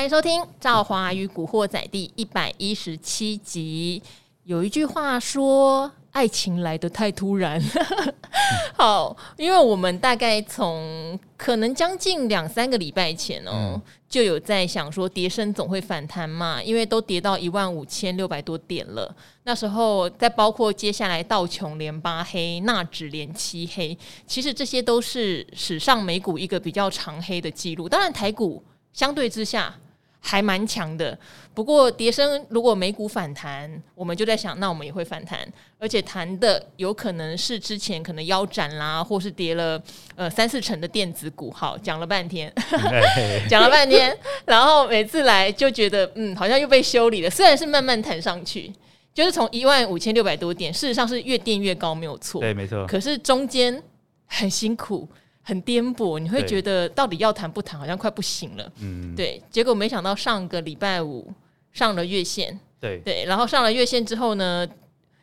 欢迎收听《赵华与古惑仔》第一百一十七集。有一句话说：“爱情来得太突然。”好，因为我们大概从可能将近两三个礼拜前哦，嗯、就有在想说，跌升总会反弹嘛，因为都跌到一万五千六百多点了。那时候再包括接下来道琼连八黑，纳指连七黑，其实这些都是史上美股一个比较长黑的记录。当然，台股相对之下。还蛮强的，不过跌升如果美股反弹，我们就在想，那我们也会反弹，而且弹的有可能是之前可能腰斩啦，或是跌了呃三四成的电子股。好，讲了半天，讲了半天，然后每次来就觉得嗯，好像又被修理了。虽然是慢慢弹上去，就是从一万五千六百多点，事实上是越垫越高，没有错，对，没错。可是中间很辛苦。很颠簸，你会觉得到底要谈不谈，好像快不行了。嗯，对。结果没想到上个礼拜五上了月线，对对。然后上了月线之后呢，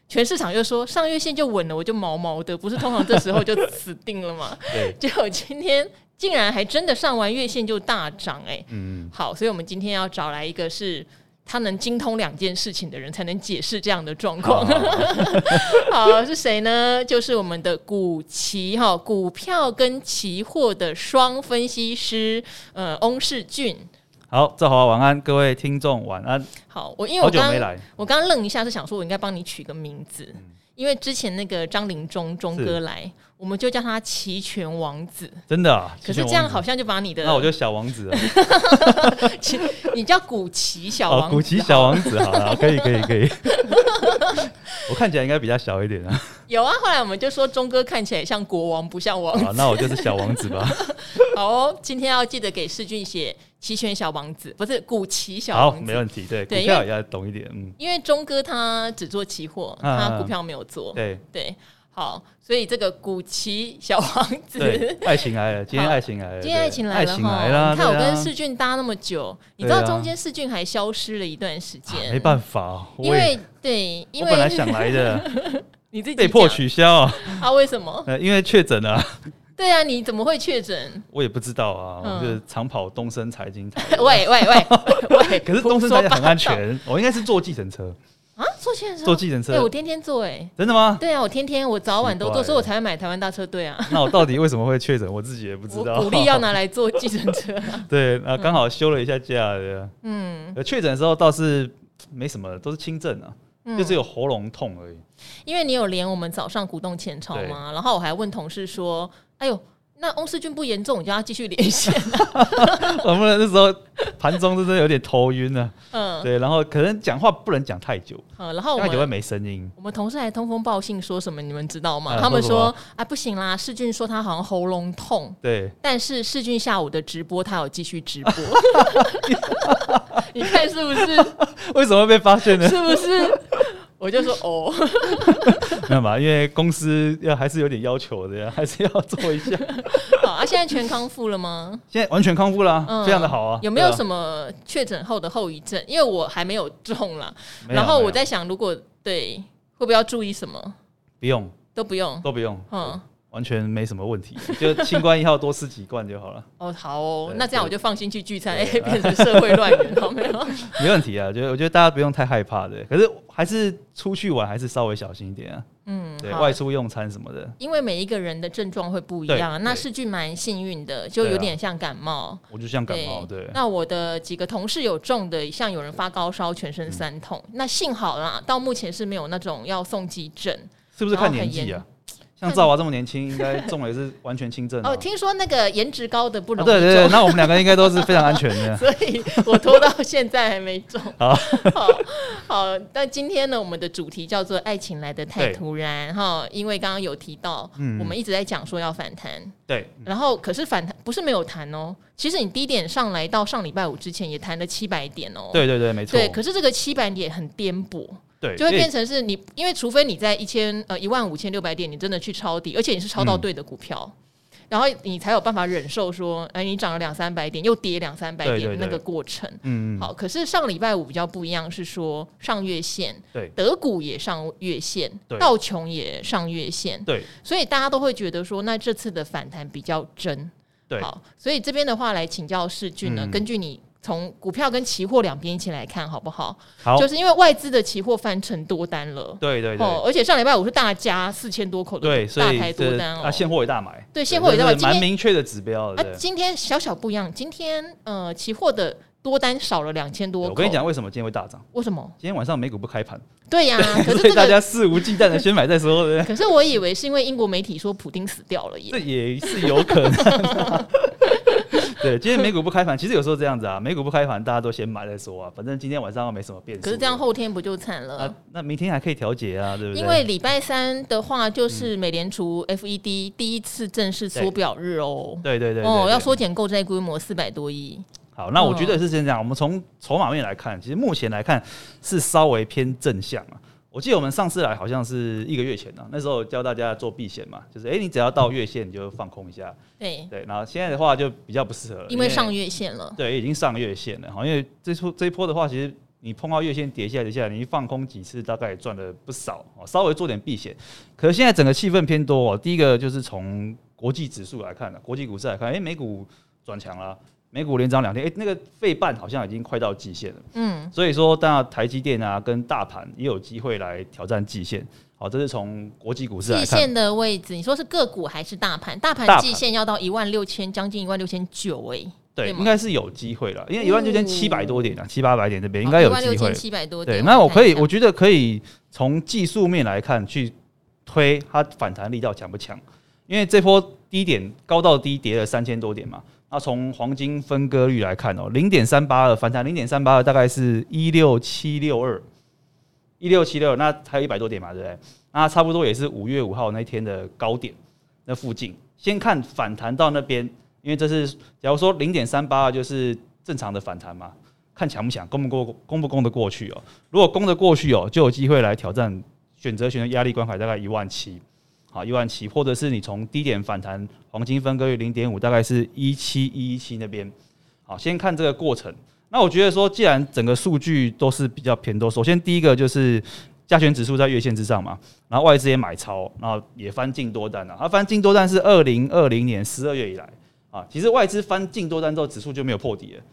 全市场又说上月线就稳了，我就毛毛的，不是通常这时候就死定了吗？对。结果今天竟然还真的上完月线就大涨，哎，嗯。好，所以我们今天要找来一个是。他能精通两件事情的人，才能解释这样的状况。好，是谁呢？就是我们的股期哈，股票跟期货的双分析师，呃，翁世俊。好，赵华晚安，各位听众晚安。好，我因为我刚我刚刚愣一下，是想说我应该帮你取个名字。嗯因为之前那个张林中中哥来，是我们就叫他齐全王子。真的啊？可是这样好像就把你的……那我就小王子 了。你叫古奇小王子，古奇小王子，好了，可以，可以，可以。我看起来应该比较小一点啊。有啊，后来我们就说钟哥看起来像国王，不像王子。那我就是小王子吧。好哦，今天要记得给世俊写齐全小王子，不是古奇小王子。好，没问题。对，对，股票也要懂一点。嗯，因为钟哥他只做期货，他股票没有做。对对，好，所以这个古奇小王子，爱情来了，今天爱情来了，今天爱情来了哈。你看我跟世俊搭那么久，你知道中间世俊还消失了一段时间，没办法，因为对，因为本来想来的，你自己被迫取消啊？啊？为什么？因为确诊了。对啊，你怎么会确诊？我也不知道啊，我就是长跑东森财经台。喂喂喂喂！可是东森财经很安全，我应该是坐计程车啊，坐计程车，坐计程车。对，我天天坐，哎，真的吗？对啊，我天天我早晚都坐，所以我才会买台湾大车队啊。那我到底为什么会确诊？我自己也不知道。鼓励要拿来坐计程车。对，啊，刚好休了一下假，嗯，确诊的时候倒是没什么，都是轻症啊。就只有喉咙痛而已，因为你有连我们早上鼓动前朝嘛，然后我还问同事说：“哎呦，那翁世俊不严重，你就要继续连线。”我们那时候盘中真的有点头晕啊。嗯，对，然后可能讲话不能讲太久，嗯，然后太久会没声音。我们同事还通风报信说什么，你们知道吗？嗯、他们说：“啊，不行啦，世俊说他好像喉咙痛。”对，但是世俊下午的直播他有继续直播，你看是不是？为什么会被发现呢？是不是？我就说哦，没有吧？因为公司要还是有点要求的呀，还是要做一下。好啊，现在全康复了吗？现在完全康复了，嗯、非常的好啊。有没有什么确诊后的后遗症？因为我还没有中啦，然后我在想，如果对，会不会要注意什么？不用，都不用，都不用。嗯。完全没什么问题，就清冠一号多吃几罐就好了。哦，好哦，那这样我就放心去聚餐，哎，变成社会乱源，好没有？没问题啊，就我觉得大家不用太害怕的，可是还是出去玩还是稍微小心一点啊。嗯，对，外出用餐什么的，因为每一个人的症状会不一样。那世俊蛮幸运的，就有点像感冒。我就像感冒，对。那我的几个同事有中的，像有人发高烧、全身酸痛，那幸好啦，到目前是没有那种要送急诊。是不是看年纪啊？像赵娃这么年轻，应该中了也是完全轻症哦。听说那个颜值高的不容易。对对对，那我们两个应该都是非常安全的。所以我拖到现在还没中。好，好，但今天呢，我们的主题叫做“爱情来的太突然”哈，因为刚刚有提到，我们一直在讲说要反弹。对。然后，可是反弹不是没有弹哦。其实你低点上来到上礼拜五之前也弹了七百点哦。对对对，没错。对，可是这个七百点很颠簸。对，就会变成是你，因为除非你在一千呃一万五千六百点，你真的去抄底，而且你是抄到对的股票，嗯、然后你才有办法忍受说，哎、呃，你涨了两三百点，又跌两三百点那个过程。嗯嗯。好，可是上礼拜五比较不一样，是说上月线，对，德股也上月线，对，道琼也上月线，对，所以大家都会觉得说，那这次的反弹比较真。对，好，所以这边的话来请教世俊呢，嗯、根据你从股票跟期货两边一起来看好不好？好，就是因为外资的期货翻成多单了，对对对，哦，而且上礼拜五是大加四千多口的对，大台多单哦，啊，现货也大买，对，现货也大买，蛮明确的指标。啊，今天小小不一样，今天呃，期货的多单少了两千多口。我跟你讲，为什么今天会大涨？为什么？今天晚上美股不开盘。对呀，可是、这个、大家肆无忌惮的先买再说，对不对？可是我以为是因为英国媒体说普丁死掉了耶，这也是有可能。对，今天美股不开盘，其实有时候这样子啊，美股不开盘，大家都先买再说啊，反正今天晚上没什么变数。可是这样后天不就惨了？啊，那明天还可以调节啊，对不对？因为礼拜三的话就是美联储 FED 第一次正式缩表日哦。对对对，哦，要缩减购债规模四百多亿。好，那我觉得是这样。我们从筹码面来看，其实目前来看是稍微偏正向啊。我记得我们上次来好像是一个月前呢，那时候教大家做避险嘛，就是哎、欸，你只要到月线你就放空一下。对对，然后现在的话就比较不适合了，因为上月线了。对，已经上月线了。好，因为这出这一波的话，其实你碰到月线跌下来跌下来，你一放空几次，大概也赚了不少。稍微做点避险。可是现在整个气氛偏多哦。第一个就是从国际指数来看呢，国际股市来看，哎、欸，美股转强了。美股连涨两天，哎、欸，那个费半好像已经快到季线了。嗯，所以说，当然台积电啊，跟大盘也有机会来挑战季线。好，这是从国际股市来看。季线的位置，你说是个股还是大盘？大盘季线要到一万六千，将近一万六千九，哎，对，应该是有机会了，因为一万六千七百多点啊，七八百点这边应该有机会。一万六千七百多点，对，那我可以，我觉得可以从技术面来看，去推它反弹力道强不强？因为这波低点高到低跌了三千多点嘛。那从黄金分割率来看哦，零点三八二反弹零点三八二，大概是一六七六二，一六七六，那还有一百多点嘛，对不对？那差不多也是五月五号那天的高点那附近。先看反弹到那边，因为这是假如说零点三八二就是正常的反弹嘛，看强不强，攻不过，攻不攻得过去哦？如果攻得过去哦，就有机会来挑战选择权的压力关口，大概一万七。好，一万七，或者是你从低点反弹，黄金分割率零点五，大概是一七一七那边。好，先看这个过程。那我觉得说，既然整个数据都是比较偏多，首先第一个就是加权指数在月线之上嘛，然后外资也买超，然后也翻进多单了。它翻进多单是二零二零年十二月以来啊，其实外资翻进多单之后，指数就没有破底了。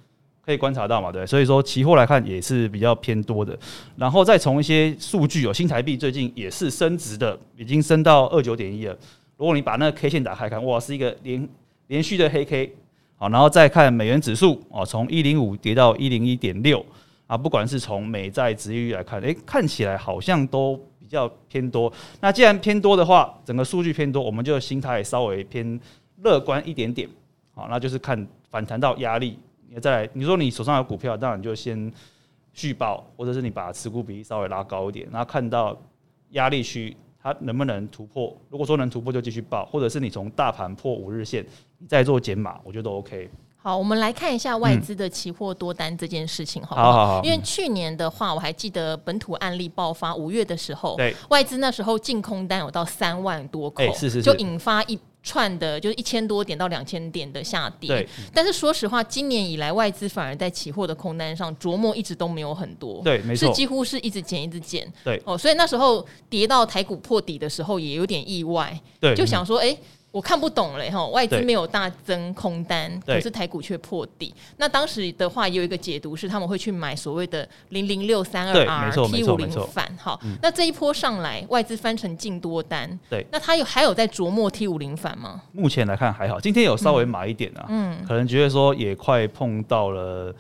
可以观察到嘛，对，所以说期货来看也是比较偏多的，然后再从一些数据哦，新台币最近也是升值的，已经升到二九点一了。如果你把那个 K 线打开看，哇，是一个连连续的黑 K，好，然后再看美元指数哦，从一零五跌到一零一点六啊，不管是从美债殖利率来看，诶，看起来好像都比较偏多。那既然偏多的话，整个数据偏多，我们就心态稍微偏乐观一点点，好，那就是看反弹到压力。再来，你说你手上有股票，当然就先续报，或者是你把持股比例稍微拉高一点，然后看到压力区它能不能突破。如果说能突破，就继续报，或者是你从大盘破五日线，你再做减码，我觉得都 OK。好，我们来看一下外资的期货多单这件事情，好不好？好好好。因为去年的话，我还记得本土案例爆发五月的时候，对，外资那时候净空单有到三万多口，是是是，就引发一。串的就是一千多点到两千点的下跌，对。但是说实话，今年以来外资反而在期货的空单上琢磨一直都没有很多，对，没错，是几乎是一直减一直减，对。哦，所以那时候跌到台股破底的时候也有点意外，对，就想说，哎、欸。我看不懂嘞哈，外资没有大增空单，可是台股却破底。那当时的话，也有一个解读是他们会去买所谓的零零六三二 R T 五零反哈。那这一波上来，外资翻成净多单。对，那他有还有在琢磨 T 五零反吗？目前来看还好，今天有稍微买一点啊，嗯，可能觉得说也快碰到了。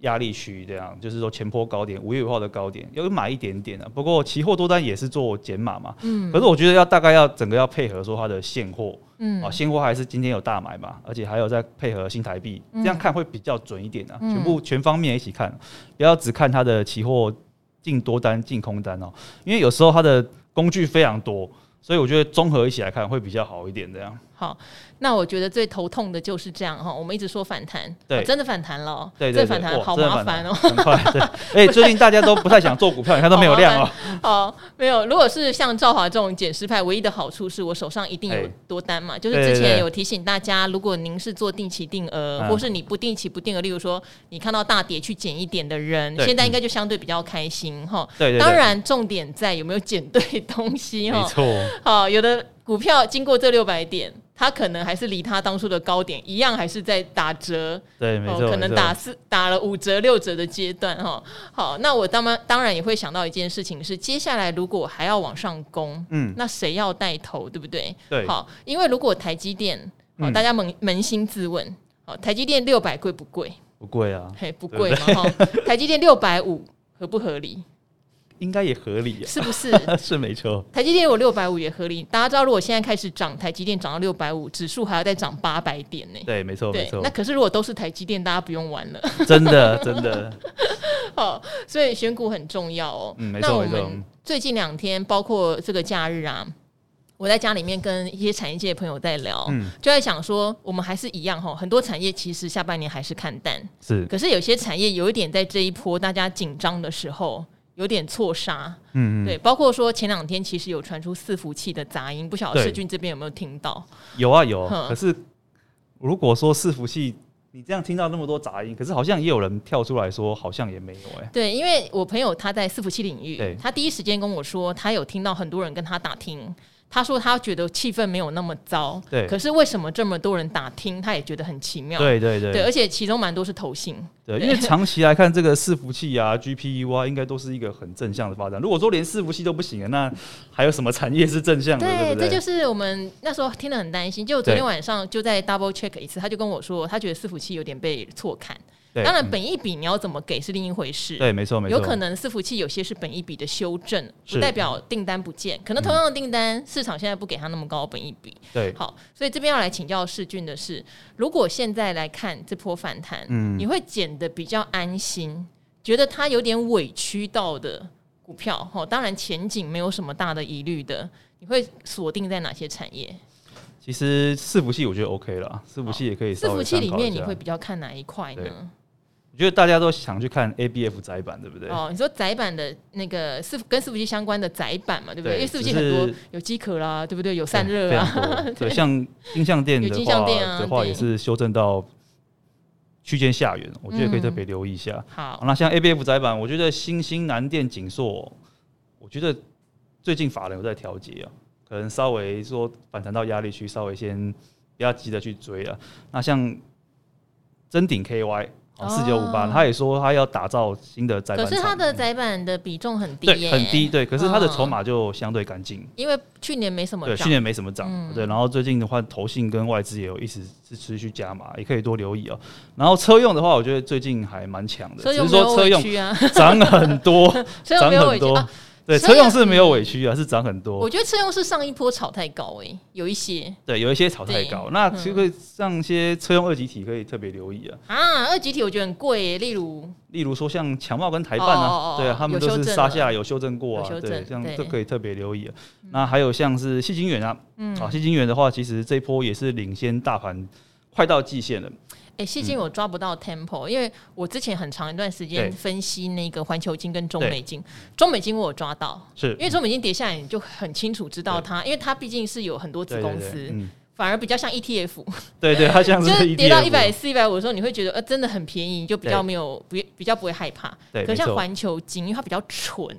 压力区这样，就是说前坡高点，五月五号的高点，要买一点点啊。不过期货多单也是做减码嘛，嗯。可是我觉得要大概要整个要配合说它的现货，嗯，啊，现货还是今天有大买嘛，而且还有在配合新台币，这样看会比较准一点啊。全部全方面一起看，不要只看它的期货进多单、进空单哦，因为有时候它的工具非常多，所以我觉得综合一起来看会比较好一点这样。好。那我觉得最头痛的就是这样哈，我们一直说反弹，对，真的反弹了，对，这反弹好麻烦哦，很快，对，哎，最近大家都不太想做股票，你看都没有量哦。好，没有。如果是像赵华这种减失派，唯一的好处是我手上一定有多单嘛，就是之前有提醒大家，如果您是做定期定额，或是你不定期不定额，例如说你看到大跌去减一点的人，现在应该就相对比较开心哈。对，当然重点在有没有减对东西哈。没错。好，有的股票经过这六百点。它可能还是离它当初的高点一样，还是在打折。对，没错、哦，可能打四打了五折六折的阶段哈。好，那我当然当然也会想到一件事情是，接下来如果还要往上攻，嗯，那谁要带头，对不对？对。好，因为如果台积电，好，大家扪扪心自问，好，台积电六百贵不贵？不贵啊，嘿，不贵嘛哈。台积电六百五合不合理？应该也合理，是不是？是没错。台积电有六百五也合理。大家知道，如果现在开始涨，台积电涨到六百五，指数还要再涨八百点呢。对，没错，没错。那可是如果都是台积电，大家不用玩了。真的，真的。好，所以选股很重要哦。嗯，没错，没错。最近两天，包括这个假日啊，我在家里面跟一些产业界的朋友在聊，嗯，就在想说，我们还是一样哈，很多产业其实下半年还是看淡，是。可是有些产业有一点在这一波大家紧张的时候。有点错杀，嗯，嗯，对，包括说前两天其实有传出伺服器的杂音，不晓得世俊这边有没有听到？有啊有，可是如果说伺服器，你这样听到那么多杂音，可是好像也有人跳出来说，好像也没有哎、欸。对，因为我朋友他在伺服器领域，他第一时间跟我说，他有听到很多人跟他打听。他说他觉得气氛没有那么糟，对。可是为什么这么多人打听，他也觉得很奇妙。对对对，对，而且其中蛮多是投信。对，因为长期来看，这个伺服器啊、GPU 啊，应该都是一个很正向的发展。如果说连伺服器都不行了，那还有什么产业是正向的？对，对，对，这就是我们那时候听得很担心。就昨天晚上就在 double check 一次，他就跟我说，他觉得伺服器有点被错看。当然，本一比你要怎么给是另一回事。对，没错，没错。有可能伺服器有些是本一比的修正，不代表订单不见。可能同样的订单，市场现在不给他那么高的本一比。对，好，所以这边要来请教世俊的是，如果现在来看这波反弹，嗯，你会捡得比较安心，觉得它有点委屈到的股票，哈，当然前景没有什么大的疑虑的，你会锁定在哪些产业？其实伺服器我觉得 OK 了，伺服器也可以。伺服器里面你会比较看哪一块呢？我觉得大家都想去看 ABF 窄板，对不对？哦，你说窄板的那个伺跟伺服器相关的窄板嘛，对不对？因为伺服器很多有机壳啦，对不对？有散热啊，对，像金像电的话的话也是修正到区间下缘，我觉得可以特别留意一下。好，那像 ABF 载板，我觉得新兴、南电、景硕，我觉得最近法人有在调节啊，可能稍微说反弹到压力区，稍微先不要急着去追啊。那像真顶 KY。四九五八，他也说他要打造新的窄板，可是他的窄板的比重很低，对，很低，对。可是他的筹码就相对干净，因为去年没什么涨，对，去年没什么涨，对。然后最近的话，投信跟外资也有一直是持续加码，也可以多留意哦。然后车用的话，我觉得最近还蛮强的，只是说车用涨很多，涨很多。对，车用是没有委屈啊，是涨很多。我觉得车用是上一波炒太高诶、欸，有一些。对，有一些炒太高。那其实可以上一些车用二级体可以特别留意啊。啊，二级体我觉得很贵诶，例如。例如说像强茂跟台办啊，对啊，他们都是杀下来有修正过啊，对，这样都可以特别留意啊。那还有像是细晶圆啊，啊，细晶圆的话，其实这一波也是领先大盘，快到季线了。哎，矽晶我抓不到 tempo，因为我之前很长一段时间分析那个环球金跟中美金，中美金我有抓到，是因为中美金跌下来你就很清楚知道它，因为它毕竟是有很多子公司，反而比较像 ETF，对对，它像 是就是跌到一百四、一百五的时候，你会觉得呃真的很便宜，就比较没有不比较不会害怕。对，可像环球金，因为它比较纯，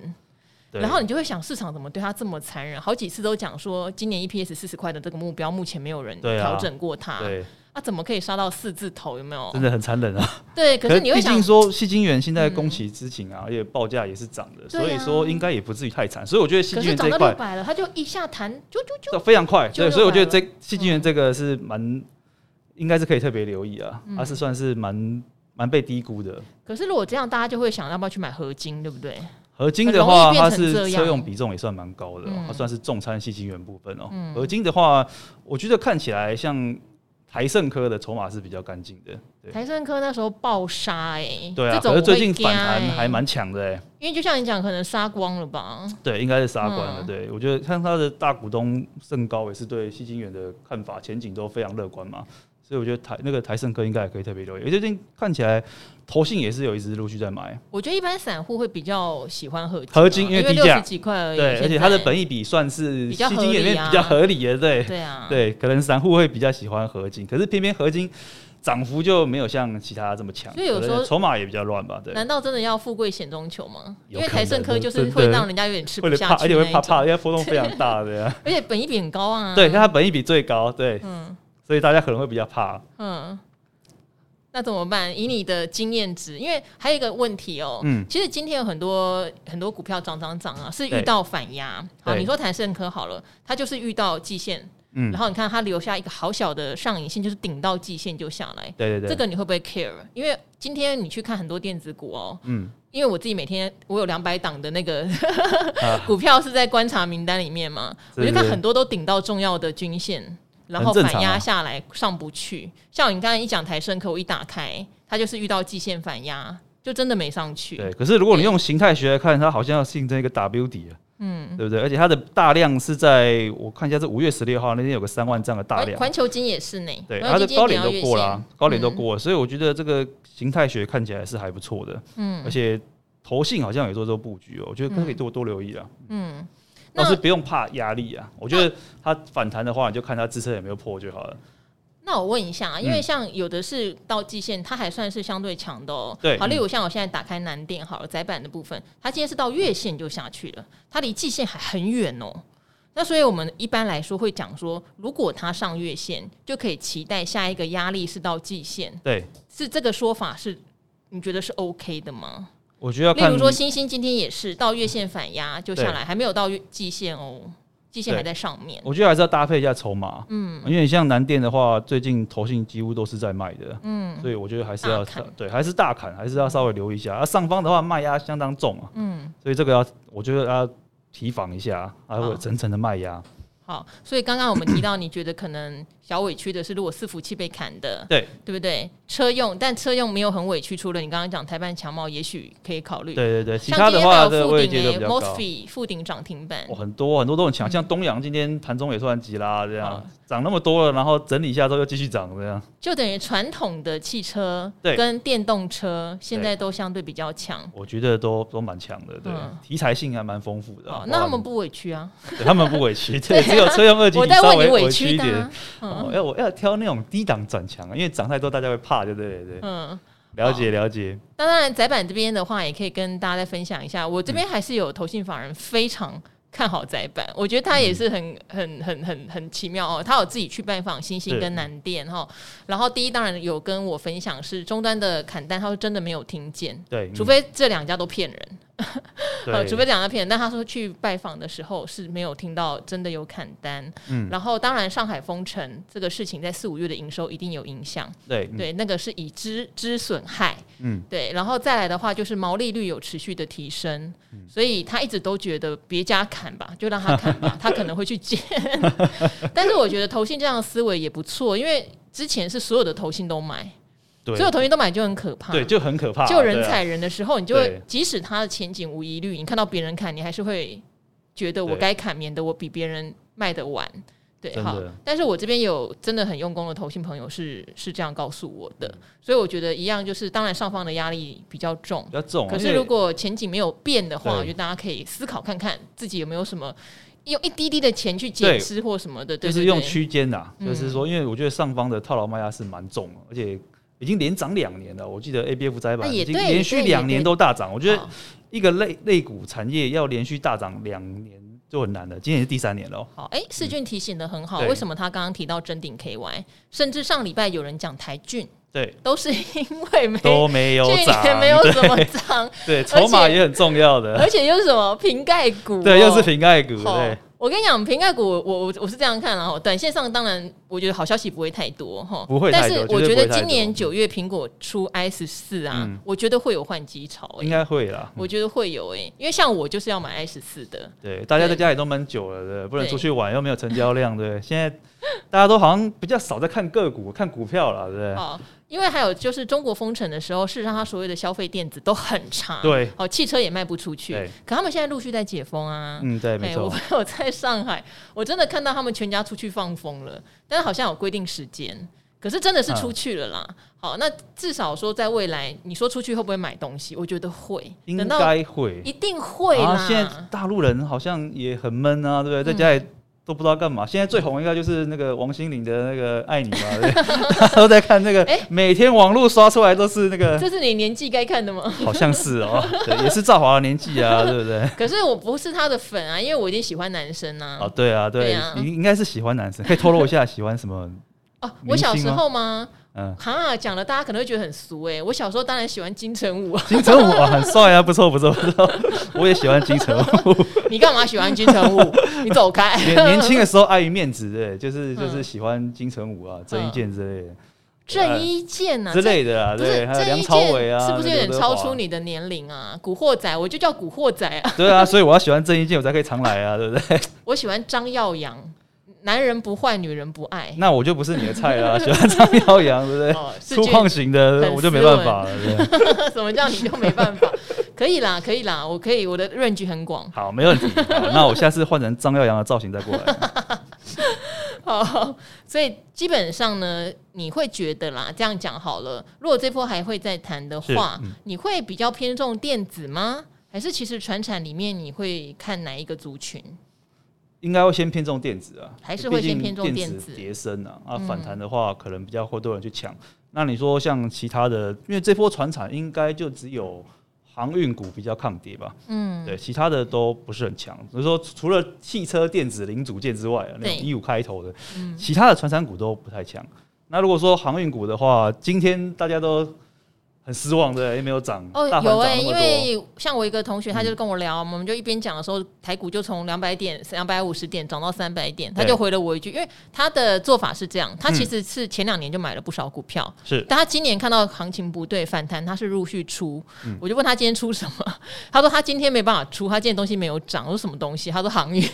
然后你就会想市场怎么对它这么残忍？好几次都讲说今年 EPS 四十块的这个目标，目前没有人调整过它。对、啊、怎么可以杀到四字头？有没有？真的很残忍啊！对，可是你会想，毕竟说矽晶圆现在供给之情啊，而且报价也是涨的，所以说应该也不至于太惨。所以我觉得矽晶圆这一块，了，它就一下弹，就就就非常快。对，所以我觉得这矽晶圆这个是蛮，应该是可以特别留意啊，它是算是蛮蛮被低估的。可是如果这样，大家就会想要不要去买合金，对不对？合金的话，它是车用比重也算蛮高的，它算是重餐矽晶元部分哦。合金的话，我觉得看起来像。台盛科的筹码是比较干净的，台盛科那时候爆杀哎、欸，对啊，可是最近反弹还蛮强的哎、欸，因为就像你讲，可能杀光了吧？对，应该是杀光了。嗯、对，我觉得像他的大股东盛高也是对矽晶圆的看法前景都非常乐观嘛。所以我觉得台那个台盛科应该也可以特别留意，最近看起来投信也是有一直陆续在买。我觉得一般散户会比较喜欢合金合金，因为低价几块而已。对，而且它的本益比算是矽晶里面比较合理的，对。对啊。对，可能散户会比较喜欢合金，可是偏偏合金涨幅就没有像其他这么强，所以有时候筹码也比较乱吧？对。难道真的要富贵险中求吗？因为台盛科就是会让人家有点吃不下去，而且会怕怕，因为波动非常大，的呀。而且本益比很高啊。对，它本益比最高，对，嗯，所以大家可能会比较怕，嗯。那怎么办？以你的经验值，因为还有一个问题哦、喔，嗯，其实今天有很多很多股票涨涨涨啊，是遇到反压。好，你说台盛科好了，它就是遇到季线，嗯，然后你看它留下一个好小的上影线，就是顶到季线就下来。对对对，这个你会不会 care？因为今天你去看很多电子股哦、喔，嗯，因为我自己每天我有两百档的那个、啊、股票是在观察名单里面嘛，我就看很多都顶到重要的均线。然后反压下来上不去，啊、像你刚才一讲台盛科，我一打开，它就是遇到季线反压，就真的没上去。对，可是如果你用形态学来看，它好像要形成一个 W 底了，嗯，对不对？而且它的大量是在我看一下是五月十六号那天有个三万张的大量，环球金也是呢，对，它的高点都过了，高点都过了，嗯、所以我觉得这个形态学看起来是还不错的，嗯，而且投信好像也做这个布局哦，我觉得可以多多留意啊，嗯。倒是不用怕压力啊，我觉得它反弹的话，你就看它支撑有没有破就好了。那我问一下啊，因为像有的是到季线，它还算是相对强的哦。对，好，例如像我现在打开南电好了，窄板的部分，它今天是到月线就下去了，它离季线还很远哦。那所以我们一般来说会讲说，如果它上月线，就可以期待下一个压力是到季线。对，是这个说法是你觉得是 OK 的吗？我觉得，例如说，星星今天也是到月线反压就下来，还没有到月季线哦，季线还在上面。我觉得还是要搭配一下筹码，嗯，因为像南电的话，最近投信几乎都是在卖的，嗯，所以我觉得还是要对，还是大砍，还是要稍微留意一下。而上方的话，卖压相当重啊，嗯，所以这个要，我觉得要提防一下，还会有层层的卖压。好，所以刚刚我们提到，你觉得可能小委屈的是，如果伺服器被砍的，对，对不对？车用，但车用没有很委屈，除了你刚刚讲台半强茂，也许可以考虑。对对对，其他的话的位阶都比较高。Mosfet 富鼎涨停板，很多很多都很强，像东阳今天盘中也算急啦这样。涨那么多了，然后整理一下之后又继续涨，这样就等于传统的汽车跟电动车现在都相对比较强。我觉得都都蛮强的，对，题材性还蛮丰富的。那他们不委屈啊？他们不委屈，对，只有车用二级 稍微委屈一点。要我要挑那种低档转强，因为涨太多大家会怕，对对对。嗯，了解了解。当然，窄板这边的话，也可以跟大家再分享一下。我这边还是有投信法人非常。看好窄板，我觉得他也是很、很、很、很、很奇妙哦。他有自己去拜访欣兴跟南电哈，然后第一当然有跟我分享是终端的砍单，他说真的没有听见，对，除非这两家都骗人。呃，除非两个骗人，但他说去拜访的时候是没有听到真的有砍单。嗯，然后当然上海封城这个事情在四五月的营收一定有影响。对对，那个是已知之损害。嗯，对，然后再来的话就是毛利率有持续的提升，所以他一直都觉得别家砍吧，就让他砍吧，他可能会去捡。但是我觉得投信这样的思维也不错，因为之前是所有的投信都买。所有同学都买就很可怕，对，就很可怕。就人踩人的时候，你就会即使他的前景无疑虑，你看到别人砍，你还是会觉得我该砍，免得我比别人卖得晚。对，好。但是我这边有真的很用功的投信朋友是是这样告诉我的，所以我觉得一样就是，当然上方的压力比较重，比较重。可是如果前景没有变的话，我觉得大家可以思考看看自己有没有什么用一滴滴的钱去减资或什么的，就是用区间呐，就是说，因为我觉得上方的套牢卖压是蛮重，而且。已经连涨两年了，我记得 ABF 载板已经连续两年都大涨。我觉得一个类类股产业要连续大涨两年就很难了，今年是第三年了。好，哎、欸，世俊提醒的很好，嗯、为什么他刚刚提到真顶 KY，甚至上礼拜有人讲台俊，对，都是因为没都没有涨，没有什么涨，对，筹码也很重要的，而且又是什么？瓶盖股，对，又是瓶盖股，对。我跟你讲，瓶盖股，我我我是这样看，然后短线上当然，我觉得好消息不会太多哈，不会太多。但是我觉得今年九月苹果出 i 十四啊，嗯、我觉得会有换机潮、欸，应该会啦。我觉得会有哎、欸，因为像我就是要买 i 十四的。对，大家在家里都闷久了，对，不能出去玩，又没有成交量，对。现在大家都好像比较少在看个股、看股票了，对。好。因为还有就是中国封城的时候，事实上它所有的消费电子都很差，对，哦，汽车也卖不出去。可他们现在陆续在解封啊，嗯，对，没错。我 我在上海，我真的看到他们全家出去放风了，但是好像有规定时间，可是真的是出去了啦。啊、好，那至少说在未来，你说出去会不会买东西？我觉得会，应该会，一定会啦。现在大陆人好像也很闷啊，对不对？在家里。都不知道干嘛。现在最红应该就是那个王心凌的那个爱你吧，对大家都在看那个，欸、每天网络刷出来都是那个。这是你年纪该看的吗？好像是哦，对，也是赵华的年纪啊，对不对？可是我不是他的粉啊，因为我已经喜欢男生啊。哦，对啊，对，對啊，你应该是喜欢男生，可以透露一下喜欢什么？哦，我小时候吗？嗯，哈，讲了大家可能会觉得很俗哎。我小时候当然喜欢金城武啊，金城武啊，很帅啊，不错不错不错，我也喜欢金城武。你干嘛喜欢金城武？你走开。年年轻的时候碍于面子，对，就是就是喜欢金城武啊，郑伊健之类的。郑伊健啊，之类的啊，对，还有梁朝伟啊，是不是有点超出你的年龄啊？古惑仔，我就叫古惑仔啊。对啊，所以我要喜欢郑伊健，我才可以常来啊，对不对？我喜欢张耀扬。男人不坏，女人不爱。那我就不是你的菜啦，喜欢张耀扬，对不对？粗犷型的，我就没办法了。什么叫你就没办法？可以啦，可以啦，我可以，我的 range 很广。好，没问题。那我下次换成张耀扬的造型再过来。好，所以基本上呢，你会觉得啦，这样讲好了。如果这波还会再谈的话，嗯、你会比较偏重电子吗？还是其实传产里面你会看哪一个族群？应该会先偏重电子啊，还是会先偏重电子？跌升啊，啊，反弹的话，可能比较会多人去抢。嗯、那你说像其他的，因为这波船产应该就只有航运股比较抗跌吧？嗯，对，其他的都不是很强。所以说，除了汽车电子零组件之外，那种一五开头的，嗯、其他的船产股都不太强。那如果说航运股的话，今天大家都。很失望的，也没有涨哦，有哎、欸，因为像我一个同学，他就跟我聊，嗯、我们就一边讲的时候，台股就从两百点、两百五十点涨到三百点，他就回了我一句，因为他的做法是这样，他其实是前两年就买了不少股票，是、嗯，但他今年看到行情不对，反弹，他是陆续出，嗯、我就问他今天出什么，他说他今天没办法出，他今天东西没有涨，我说什么东西？他说航运，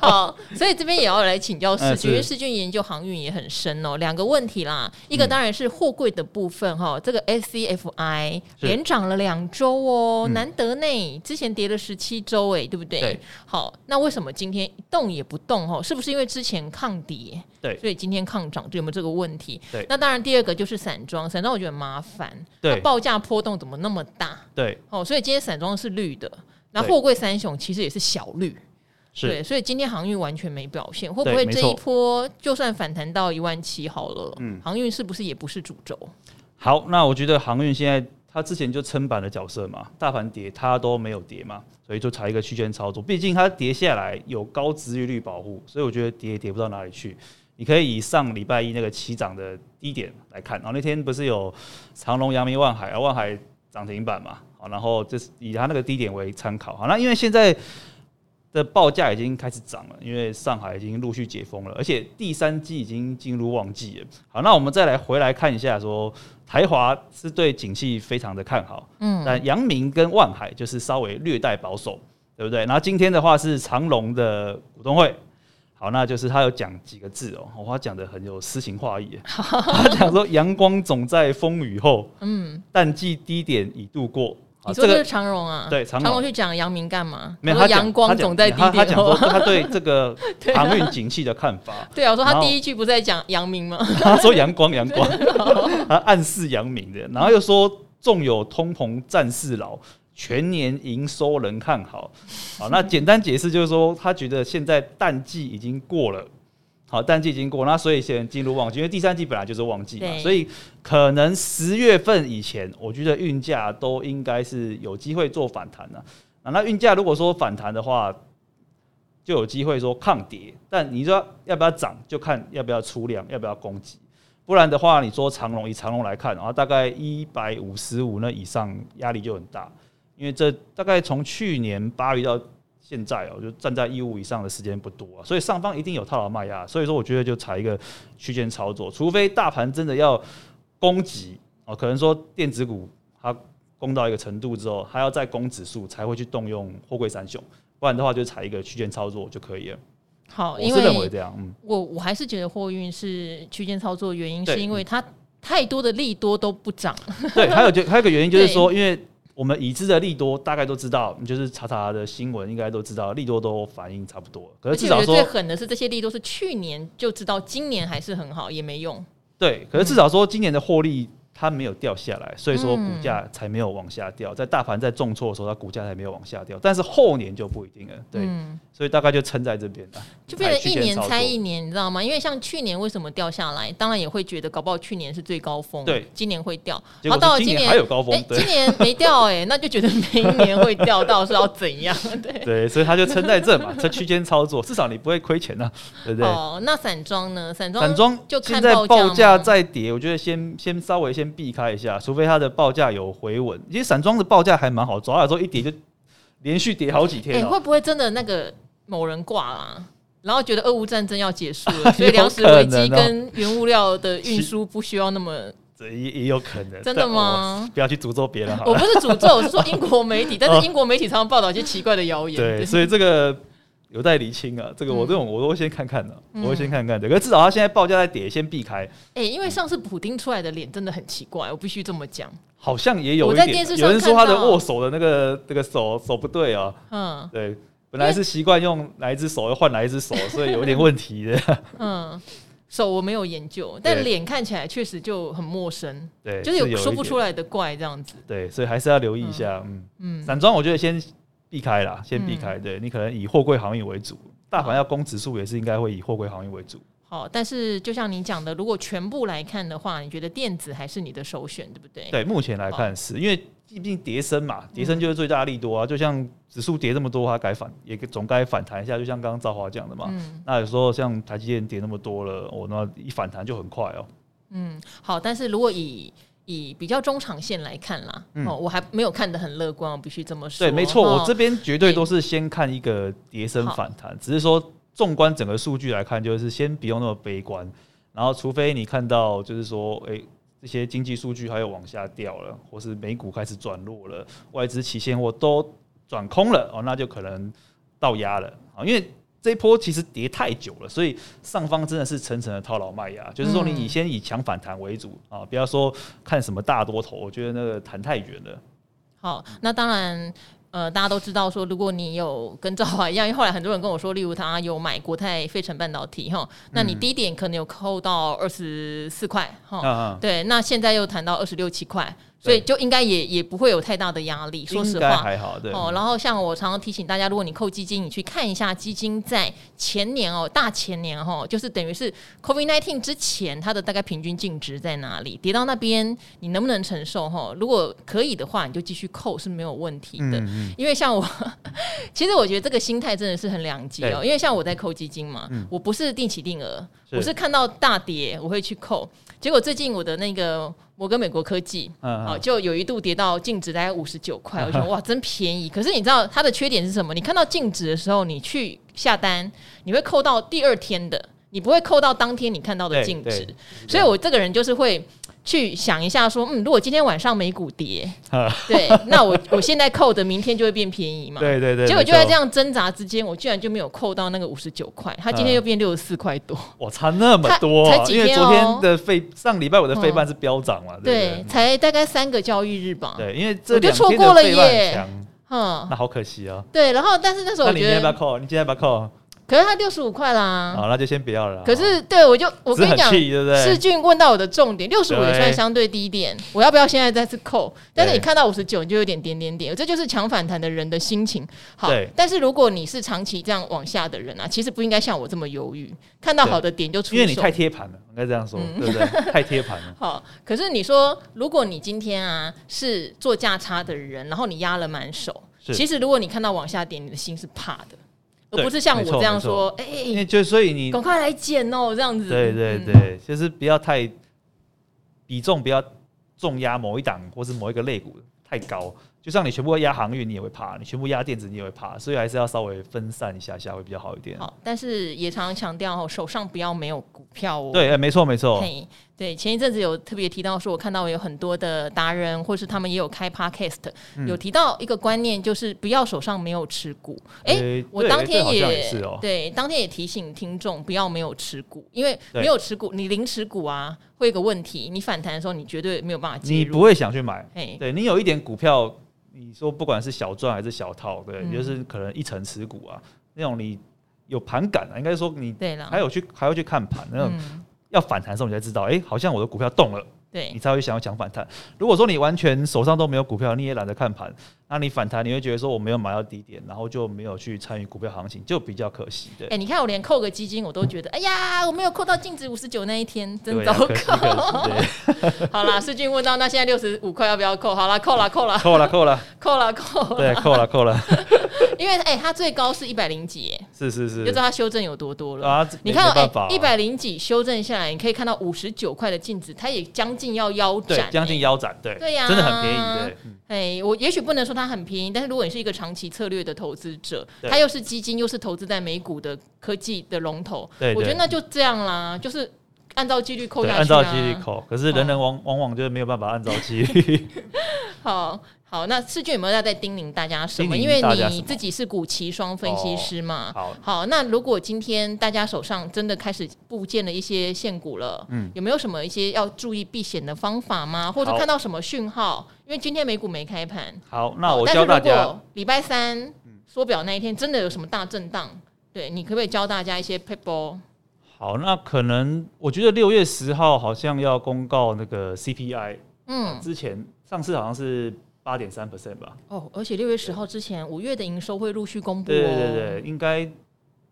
好，所以这边也要来请教世俊，因为世俊研究航运也很深哦，两个问题啦，一个当然是货柜的部分哈，这个 S C。F I 连涨了两周哦，嗯、难得呢。之前跌了十七周，哎，对不对？对。好，那为什么今天一动也不动？哦，是不是因为之前抗跌？对。所以今天抗涨，就有没有这个问题？对。那当然，第二个就是散装，散装我觉得麻烦。对。报价波动怎么那么大？对。哦，所以今天散装是绿的，那货柜三雄其实也是小绿。是。对。所以今天航运完全没表现，会不会这一波就算反弹到一万七好了？嗯。航运是不是也不是主轴？好，那我觉得航运现在它之前就撑板的角色嘛，大盘跌它都没有跌嘛，所以就采一个区间操作。毕竟它跌下来有高殖利率保护，所以我觉得跌也跌不到哪里去。你可以以上礼拜一那个起涨的低点来看，然后那天不是有长隆、阳明、万海啊，万海涨停板嘛，好，然后这是以它那个低点为参考。好，那因为现在。的报价已经开始涨了，因为上海已经陆续解封了，而且第三季已经进入旺季了。好，那我们再来回来看一下说，说台华是对景气非常的看好，嗯，但阳明跟万海就是稍微略带保守，对不对？然后今天的话是长隆的股东会，好，那就是他有讲几个字哦，我讲的很有诗情画意，他讲说阳光总在风雨后，嗯，淡季低点已度过。你说的是长荣啊？对，长荣去讲阳明干嘛？没有，他阳光总在低点。他讲说他对这个 航运景气的看法。对啊，我说他第一句不是在讲阳明吗？他说阳光阳光，他暗示阳明的，然后又说纵有通膨战事老，全年营收仍看好。好，那简单解释就是说，他觉得现在淡季已经过了。好，淡季已经过，那所以现在进入旺季，因为第三季本来就是旺季嘛，所以可能十月份以前，我觉得运价都应该是有机会做反弹的。啊，那运价如果说反弹的话，就有机会说抗跌。但你说要不要涨，就看要不要出量，要不要攻击。不然的话，你说长龙以长龙来看，然后大概一百五十五那以上压力就很大，因为这大概从去年八月到。现在哦，就站在一五以上的时间不多啊，所以上方一定有套牢卖压，所以说我觉得就踩一个区间操作，除非大盘真的要攻击哦，可能说电子股它攻到一个程度之后，它要再攻指数才会去动用货柜三雄，不然的话就踩一个区间操作就可以了。好，因为我是认为这样，嗯，我我还是觉得货运是区间操作，原因是因为它太多的利多都不涨。对，还有就还有一个原因就是说，因为。我们已知的利多大概都知道，你就是查查的新闻，应该都知道利多都反应差不多。可是至少说，最狠的是这些利多是去年就知道，今年还是很好，也没用。对，可是至少说今年的获利它没有掉下来，所以说股价才没有往下掉。在大盘在重挫的时候，它股价才没有往下掉。但是后年就不一定了，对，嗯、所以大概就撑在这边了，就变成一年猜一年，你知道吗？因为像去年为什么掉下来，当然也会觉得搞不好去年是最高峰，对，今年会掉。然后到了今年还有高峰，今年没掉，哎，那就觉得每一年会掉到是要怎样？对 对，所以他就撑在这嘛，这区间操作，至少你不会亏钱呐，对不对？哦，那散装呢？散装散装就看现在报价再跌，我觉得先先稍微先避开一下。除非它的报价有回稳，其实散装的报价还蛮好，主要有时候一跌就连续跌好几天。哎，会不会真的那个某人挂了，然后觉得俄乌战争要结束了，所以粮食危机跟原物料的运输不需要那么？这也也有可能。真的吗？不要去诅咒别人。我不是诅咒，我是说英国媒体，但是英国媒体常常报道一些奇怪的谣言。对，所以这个。有待厘清啊，这个我这种我都会先看看的，嗯、我会先看看的。可是至少他现在报价在跌，先避开。哎、欸，因为上次补丁出来的脸真的很奇怪，我必须这么讲。好像也有一点，有人说他的握手的那个那个手手不对啊。嗯，对，本来是习惯用哪一只手又换哪一只手，所以有点问题的。嗯，手我没有研究，但脸看起来确实就很陌生。对，就是有说不出来的怪这样子。对，所以还是要留意一下。嗯嗯，散装我觉得先。避开啦，先避开。嗯、对，你可能以货柜航运为主，大盘要攻指数也是应该会以货柜航运为主。好，但是就像你讲的，如果全部来看的话，你觉得电子还是你的首选，对不对？对，目前来看是因为毕竟跌升嘛，跌升就是最大利多啊。嗯、就像指数跌这么多，它该反也总该反弹一下。就像刚刚赵华讲的嘛，嗯、那有时候像台积电跌那么多了，我、哦、那一反弹就很快哦。嗯，好，但是如果以以比较中长线来看啦，嗯、哦，我还没有看得很乐观，我必须这么说。对，没错，哦、我这边绝对都是先看一个跌升反弹，欸、只是说纵观整个数据来看，就是先不用那么悲观。然后，除非你看到就是说，哎、欸，这些经济数据还有往下掉了，或是美股开始转弱了，外资期现货都转空了，哦，那就可能到压了啊，因为。这一波其实跌太久了，所以上方真的是层层的套牢卖压。就是说，你以先以强反弹为主啊，不要说看什么大多头，我觉得那个谈太远了。好，那当然，呃，大家都知道说，如果你有跟赵华一样，因为后来很多人跟我说，例如他有买国泰费城半导体哈，那你低点可能有扣到二十四块哈，对，那现在又谈到二十六七块。所以就应该也也不会有太大的压力，说实话还好，对哦。然后像我常常提醒大家，如果你扣基金，你去看一下基金在前年哦，大前年哦，就是等于是 COVID-19 之前它的大概平均净值在哪里？跌到那边你能不能承受？哈，如果可以的话，你就继续扣是没有问题的。嗯嗯，因为像我，其实我觉得这个心态真的是很两极哦。因为像我在扣基金嘛，我不是定期定额，我是看到大跌我会去扣。结果最近我的那个摩根美国科技啊，就有一度跌到净值大概五十九块，我觉得哇，真便宜。可是你知道它的缺点是什么？你看到净值的时候，你去下单，你会扣到第二天的，你不会扣到当天你看到的净值。所以我这个人就是会。去想一下，说，嗯，如果今天晚上美股跌，对，那我我现在扣的，明天就会变便宜嘛？对对对。结果就在这样挣扎之间，我居然就没有扣到那个五十九块，它今天又变六十四块多。我差那么多，才几天哦？因为昨天的费上礼拜我的费半是飙涨嘛？对，才大概三个交易日吧。对，因为这两天的费半强，嗯，那好可惜啊。对，然后但是那时候我觉得，你今天要不要扣？你今天要不要扣？可是它六十五块啦，好，那就先不要了。可是对我就我跟你讲，世俊问到我的重点，六十五也算相对低点，我要不要现在再次扣？但是你看到五十九，你就有点点点点，这就是强反弹的人的心情。好，但是如果你是长期这样往下的人啊，其实不应该像我这么犹豫，看到好的点就出手。因为你太贴盘了，应该这样说，对不对？太贴盘了。好，可是你说，如果你今天啊是做价差的人，然后你压了满手，其实如果你看到往下点，你的心是怕的。不是像我这样说，哎，因为就所以你赶快来捡哦，这样子。对对对，就是不要太比重，不要重压某一档或是某一个类股太高。就像你全部压航运，你也会怕；你全部压电子，你也会怕。所以还是要稍微分散一下下，会比较好一点。好，但是也常常强调哦，手上不要没有股票哦。对，没错没错。嘿，对，前一阵子有特别提到说，我看到有很多的达人，或是他们也有开 podcast，有提到一个观念，就是不要手上没有持股。哎，我当天也对，当天也提醒听众不要没有持股，因为没有持股，你零持股啊，会有个问题，你反弹的时候你绝对没有办法你不会想去买。哎，对你有一点股票。你说不管是小赚还是小套，对，嗯、就是可能一层持股啊，那种你有盘感啊，应该说你还有去还要去看盘，那种要反弹的时候你才知道，哎、欸，好像我的股票动了，对你才会想要抢反弹。如果说你完全手上都没有股票，你也懒得看盘。那你反弹，你会觉得说我没有买到低点，然后就没有去参与股票行情，就比较可惜的。哎、欸，你看我连扣个基金，我都觉得，哎呀，我没有扣到净值五十九那一天，真糟糕。好啦，世俊问到，那现在六十五块要不要扣？好啦，扣了，扣了，扣了，扣了，扣了，扣。对，扣了，扣了。因为哎，它最高是一百零几，是是是，就知道它修正有多多了啊。你看，哎，一百零几修正下来，你可以看到五十九块的净值，它也将近要腰斩，对，将近腰斩，对，对呀，真的很便宜，对。哎，我也许不能说它很便宜，但是如果你是一个长期策略的投资者，它又是基金，又是投资在美股的科技的龙头，对我觉得那就这样啦，就是按照纪律扣下去，按照纪律扣。可是人人往往往就是没有办法按照纪律。好。好，那世俊有没有要再叮咛大家什么？因为你自己是股期双分析师嘛。好，好，那如果今天大家手上真的开始布建了一些现股了，嗯，有没有什么一些要注意避险的方法吗？或者看到什么讯号？因为今天美股没开盘。好，那我教大家，礼拜三缩表那一天真的有什么大震荡？对，你可不可以教大家一些撇步？好，那可能我觉得六月十号好像要公告那个 CPI，嗯，之前上次好像是。八点三 percent 吧。哦，而且六月十号之前，五月的营收会陆续公布。对对对，应该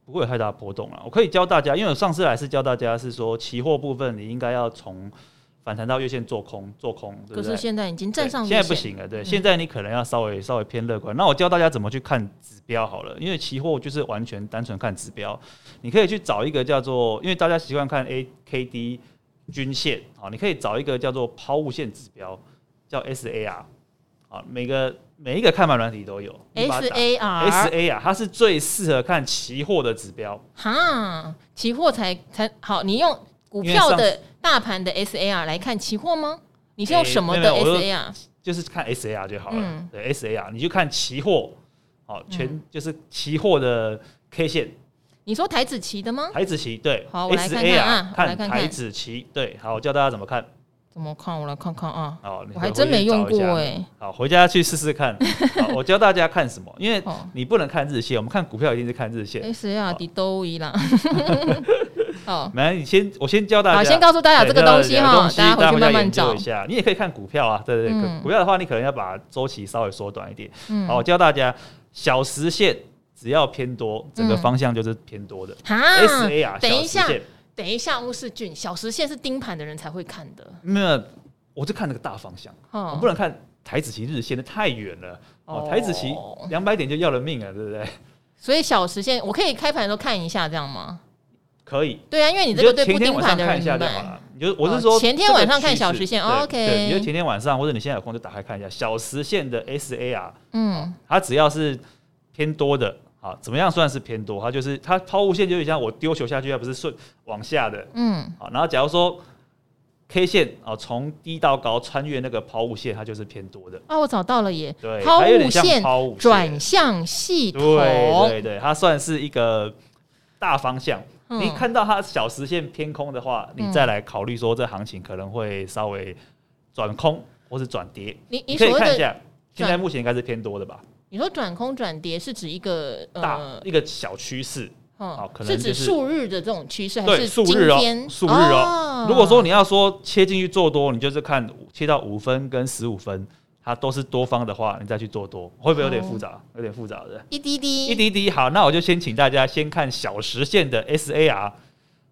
不会有太大波动了。我可以教大家，因为我上次来是教大家是说，期货部分你应该要从反弹到月线做空，做空。可是现在已经站上，现在不行了。对，现在你可能要稍微稍微偏乐观。那我教大家怎么去看指标好了，因为期货就是完全单纯看指标。你可以去找一个叫做，因为大家习惯看 A K D 均线啊，你可以找一个叫做抛物线指标，叫 S A R。啊，每个每一个看盘软体都有 S A R S A 它是最适合看期货的指标。哈，期货才才好，你用股票的大盘的 S A R 来看期货吗？你是用什么的 S A R？就是看 S A R 就好了。嗯、对 S A R，你就看期货，好，全就是期货的 K 线。你说台子期的吗？台子期对。好，我来看看啊，看台子期对。好，我教大家怎么看。怎么看？我来看看啊！哦，我还真没用过哎。好，回家去试试看。好，我教大家看什么？因为你不能看日线，我们看股票一定是看日线。S A R 的都一啦。好，来，你先，我先教大家。好，先告诉大家这个东西哈，大家回去慢慢找一下。你也可以看股票啊，对对对。股票的话，你可能要把周期稍微缩短一点。好，我教大家，小时线只要偏多，整个方向就是偏多的。S A R，等一下。等一下，乌市俊，小时线是盯盘的人才会看的。没有，我就看那个大方向，我不能看台子期日线的太远了。哦，台子期两百点就要了命了，对不对？所以小时线我可以开盘的时候看一下，这样吗？可以。对啊，因为你这个对不盯盘的人看一下，你就我是说前天晚上看小时线，OK。你就前天晚上或者你现在有空就打开看一下小时线的 SAR。嗯，它只要是偏多的。好，怎么样算是偏多？它就是它抛物线就有点像我丢球下去，它不是顺往下的。嗯，好，然后假如说 K 线啊从低到高穿越那个抛物线，它就是偏多的。啊，我找到了耶！对，抛物线转向系统，对对对，它算是一个大方向。嗯、你看到它小时线偏空的话，你再来考虑说这行情可能会稍微转空或是转跌。你你，你可以看一下，现在目前应该是偏多的吧？你说转空转跌是指一个大一个小趋势，好，可能是指数日的这种趋势，还是数日哦？数日哦。如果说你要说切进去做多，你就是看切到五分跟十五分，它都是多方的话，你再去做多，会不会有点复杂？有点复杂的。一滴滴，一滴滴。好，那我就先请大家先看小时线的 SAR。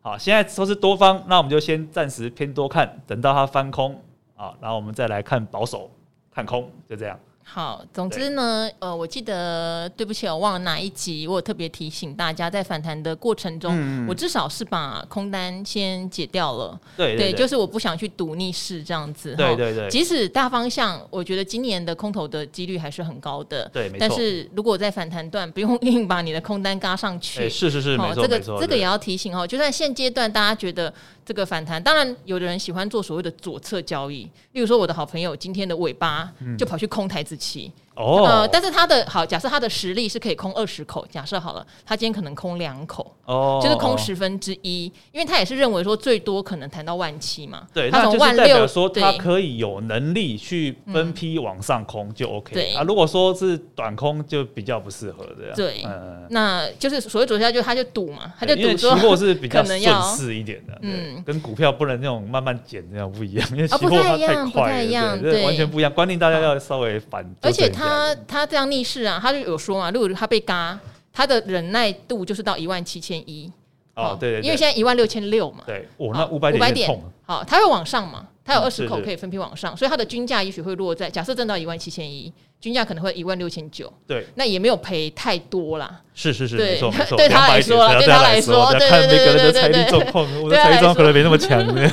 好，现在都是多方，那我们就先暂时偏多看，等到它翻空啊，然后我们再来看保守看空，就这样。好，总之呢，呃，我记得，对不起，我忘了哪一集，我有特别提醒大家，在反弹的过程中，嗯、我至少是把空单先解掉了。对，对，就是我不想去赌逆势这样子。对对对。即使大方向，我觉得今年的空头的几率还是很高的。对，没错。但是如果在反弹段，不用 硬把你的空单嘎上去。是是是，没错，这个这个也要提醒哦。就算现阶段大家觉得这个反弹，当然有的人喜欢做所谓的左侧交易，例如说我的好朋友今天的尾巴就跑去空台指期。哦，呃，但是他的好，假设他的实力是可以空二十口，假设好了，他今天可能空两口，哦，就是空十分之一，因为他也是认为说最多可能谈到万七嘛，对，他从万六，那就是代表说他可以有能力去分批往上空就 OK，对啊，如果说是短空就比较不适合这样，对，嗯，那就是所谓左下就他就赌嘛，他就赌说货是比较顺势一点的，嗯嗯，跟股票不能那种慢慢减那样不一样，因为期货它太快对，完全不一样，观念大家要稍微反，而且纠正一下他他这样逆势啊，他就有说嘛，如果他被嘎，他的忍耐度就是到一万七千一。哦，对对，因为现在一万六千六嘛，对，我那五百五百点好，它会往上嘛，它有嗯二十口可以分批往上，所以它的均价也许会落在假设挣到一万七千一，均价可能会一万六千九，对，那也没有赔太多啦。是是是，对 对他来说啦200对他来说对对对对力状况，我的财力状况可能没那么强的。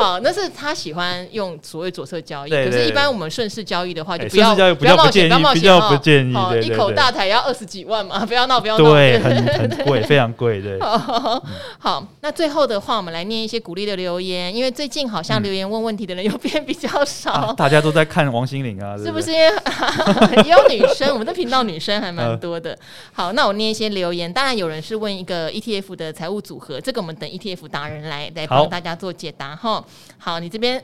好，那是他喜欢用所谓左侧交易，可是，一般我们顺势交易的话，就哎不要不要冒险，不要冒险，比较不建议一口大台要二十几万嘛，不要闹，不要闹。对，很很贵，非常贵，对。好，那最后的话，我们来念一些鼓励的留言，因为最近好像留言问问题的人又变比较少，啊大家都在看王心凌啊，是不是？因为也有女生，我们的频道女生还蛮多的。好，那我念一些留言，当然有人是问一个 ETF 的财务组合，这个我们等 ETF 达人来来帮大家做解答哈。好，你这边，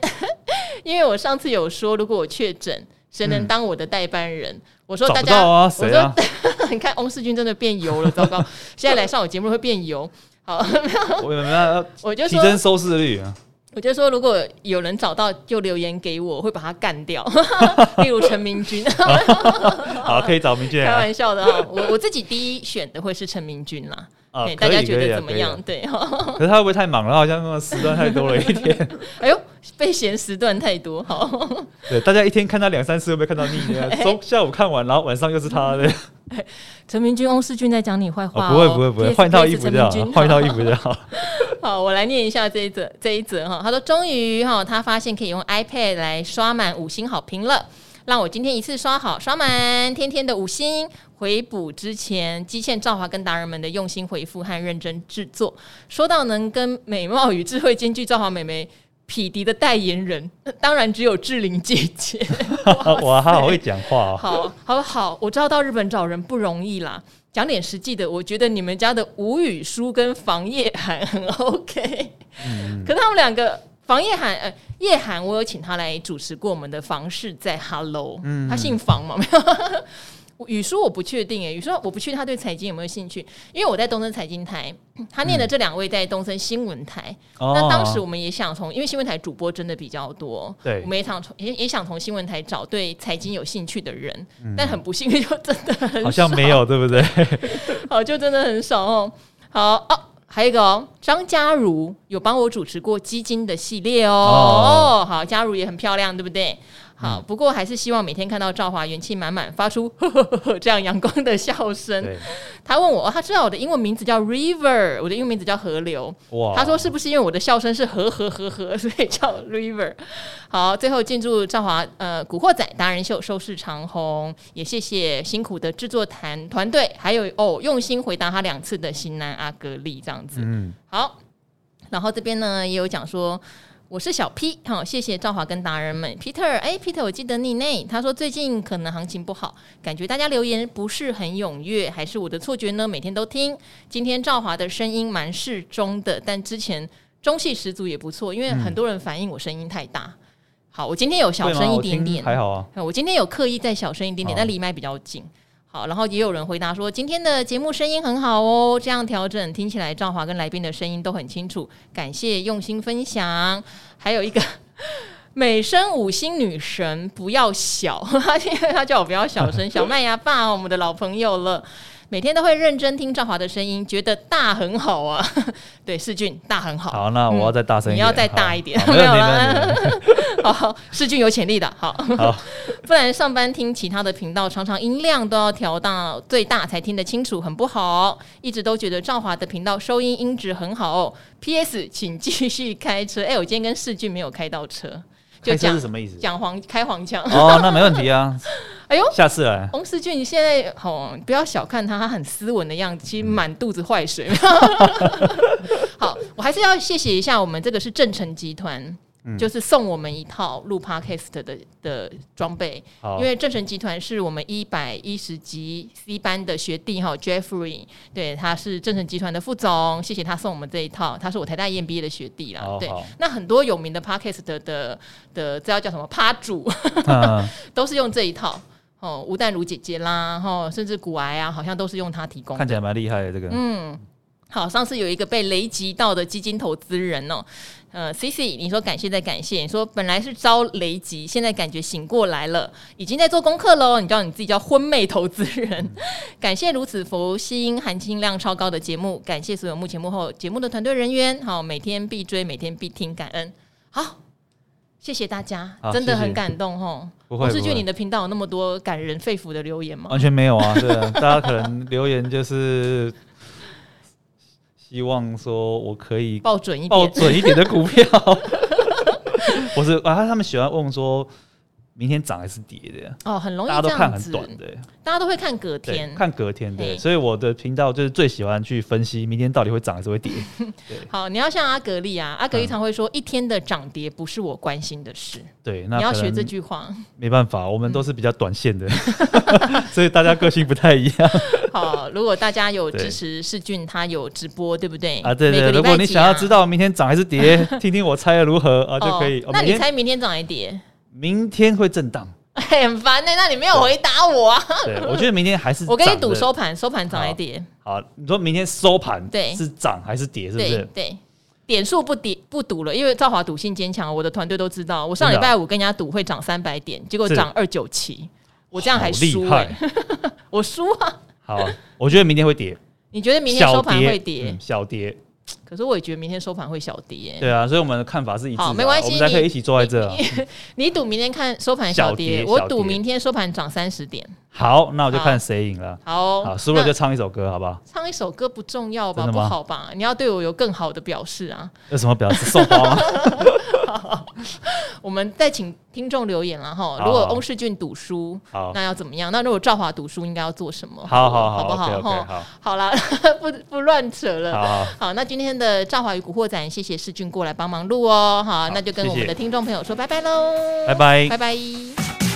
因为我上次有说，如果我确诊，谁能当我的代班人？嗯、我说大家，啊、我说，你看翁世军真的变油了，糟糕！现在来上我节目会变油。好，我有没有？我就提升收视率啊。我就说，如果有人找到就留言给我，我会把他干掉。例如陈明君，好，可以找明君。开玩笑的哈，我我自己第一选的会是陈明君啦。啊，大家觉得怎么样？对，可是他会不会太忙了？好像那个时段太多了一天。哎呦，被嫌时段太多，好。对，大家一天看他两三次，会不会看到腻呢？中下午看完，然后晚上又是他的。陈明君、翁世俊在讲你坏话，不会不会不会，换一套衣服就好，换一套衣服就好。好，我来念一下这一则这一则哈。他说：“终于哈，他发现可以用 iPad 来刷满五星好评了，让我今天一次刷好刷满，天天的五星。回补之前，基线赵华跟达人们的用心回复和认真制作。说到能跟美貌与智慧兼具赵华美眉匹敌的代言人，当然只有志玲姐姐。哇，她好会讲话哦。好好好，我知道到日本找人不容易啦。讲点实际的，我觉得你们家的吴语书跟房叶涵很 OK。嗯，可是他们两个房夜涵呃叶涵，我有请他来主持过我们的房事在 Hello，嗯，他姓房嘛没有。语叔我不确定诶，语叔我不确定他对财经有没有兴趣，因为我在东森财经台，他念的这两位在东森新闻台。嗯、那当时我们也想从，因为新闻台主播真的比较多，对，我们也想从也也想从新闻台找对财经有兴趣的人，嗯、但很不幸就真的很少，好像没有，对不对？好，就真的很少哦。好哦，还有一个哦，张嘉如有帮我主持过基金的系列哦。哦，好，嘉如也很漂亮，对不对？好，不过还是希望每天看到赵华元气满满，发出 呵呵呵呵这样阳光的笑声。他问我，他知道我的英文名字叫 River，我的英文名字叫河流。哇！他说是不是因为我的笑声是呵呵呵呵，所以叫 River？好，最后进驻赵华呃古惑仔达人秀收视长虹，也谢谢辛苦的制作团团队，还有哦用心回答他两次的型男阿格力这样子。嗯，好，然后这边呢也有讲说。我是小 P，好，谢谢赵华跟达人们，Peter，哎，Peter，我记得你呢。他说最近可能行情不好，感觉大家留言不是很踊跃，还是我的错觉呢？每天都听，今天赵华的声音蛮适中的，但之前中气十足也不错，因为很多人反映我声音太大。好，我今天有小声一点点，还好啊。我今天有刻意再小声一点点，但离麦比较近。好，然后也有人回答说，今天的节目声音很好哦，这样调整听起来，赵华跟来宾的声音都很清楚，感谢用心分享。还有一个 美声五星女神不要小，因为他叫我不要小声，小麦芽爸，我们的老朋友了。每天都会认真听赵华的声音，觉得大很好啊。对，世俊大很好。好，那我要再大声一点，嗯，你要再大一点，没有啦。好，世俊有潜力的，好。好，不然上班听其他的频道，常常音量都要调到最大才听得清楚，很不好。一直都觉得赵华的频道收音音质很好哦。P.S. 请继续开车。哎，我今天跟世俊没有开到车。就讲是什么意思？讲黄开黄腔哦，那没问题啊。哎呦，下次来。洪世俊，你现在好、哦，不要小看他，他很斯文的样子，其实满肚子坏水。好，我还是要谢谢一下我们这个是正成集团，嗯、就是送我们一套录 Podcast 的的装备。因为正成集团是我们一百一十级 C 班的学弟哈，Jeffrey，对，他是正成集团的副总，谢谢他送我们这一套，他是我台大 EMBA 的学弟啦。对，那很多有名的 Podcast 的的的这要叫什么趴主，啊、都是用这一套。哦，吴淡如姐姐啦，哈，甚至骨癌啊，好像都是用它提供。看起来蛮厉害的这个。嗯，好，上次有一个被雷击到的基金投资人哦，呃，C C，你说感谢再感谢，你说本来是遭雷击，现在感觉醒过来了，已经在做功课喽。你知道你自己叫昏昧投资人，嗯、感谢如此佛心含金量超高的节目，感谢所有幕前幕后节目的团队人员，好，每天必追，每天必听，感恩。好。谢谢大家，真的很感动哦！我是觉得你的频道有那么多感人肺腑的留言吗？完全没有啊，对啊，大家可能留言就是希望说我可以报准一点，报准一点的股票。我是啊，他们喜欢问说。明天涨还是跌的呀？哦，很容易，大家都看很短的，大家都会看隔天，看隔天对。所以我的频道就是最喜欢去分析明天到底会涨还是会跌。好，你要像阿格力啊，阿格力常会说，一天的涨跌不是我关心的事。对，那你要学这句话。没办法，我们都是比较短线的，所以大家个性不太一样。好，如果大家有支持世俊，他有直播，对不对？啊，对对。如果你想要知道明天涨还是跌，听听我猜的如何啊，就可以。那你猜明天涨还是跌？明天会震荡，很烦呢。那你没有回答我啊？对，我觉得明天还是 我跟你赌收盘，收盘涨还是跌？好，你说明天收盘对是涨还是跌？是不是？对，点数不跌不赌了，因为兆华赌性坚强，我的团队都知道。我上礼拜五跟人家赌会涨三百点，结果涨二九七，我这样还输哎，我输啊！好，我觉得明天会跌。你觉得明天收盘会跌？小跌。可是我也觉得明天收盘会小跌，欸。对啊，所以我们的看法是一致的。好，没关系，我们才可以一起坐在这。你赌明天看收盘小跌，我赌明天收盘涨三十点。好，那我就看谁赢了。好，好，输了就唱一首歌，好不好？唱一首歌不重要吧？不好吧？你要对我有更好的表示啊！有什么表示？送花吗？我们再请听众留言了哈。如果翁世俊赌输，那要怎么样？那如果赵华赌输，应该要做什么？好好好，好不好？好，好了，不不乱扯了。好，好，那今天的赵华与古惑仔，谢谢世俊过来帮忙录哦。好，那就跟我们的听众朋友说拜拜喽！拜拜，拜拜。